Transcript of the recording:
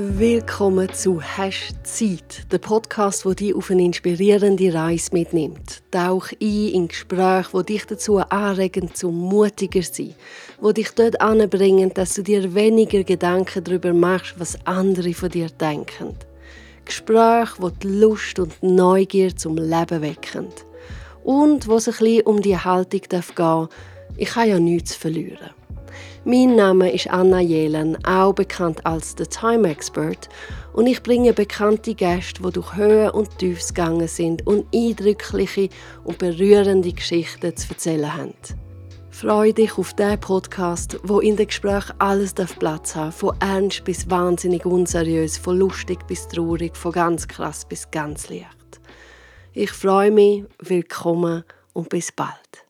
Willkommen zu Hash Zeit, der Podcast, wo dich auf eine inspirierende Reise mitnimmt. Tauch ein in Gespräche, wo dich dazu anregen, zum mutiger zu sein, wo dich dort anbringen, dass du dir weniger Gedanken darüber machst, was andere von dir denken. Gespräche, wo die Lust und die Neugier zum Leben wecken. Und wo es ein bisschen um die Haltung gehen darf, ich habe ja nichts zu verlieren. Mein Name ist Anna Jelen, auch bekannt als The Time Expert, und ich bringe bekannte Gäste, die durch Höhen und Tiefs gegangen sind und eindrückliche und berührende Geschichten zu erzählen haben. Freue dich auf diesen Podcast, wo in den Gesprächen alles Platz haben von ernst bis wahnsinnig unseriös, von lustig bis traurig, von ganz krass bis ganz leicht. Ich freue mich, willkommen und bis bald.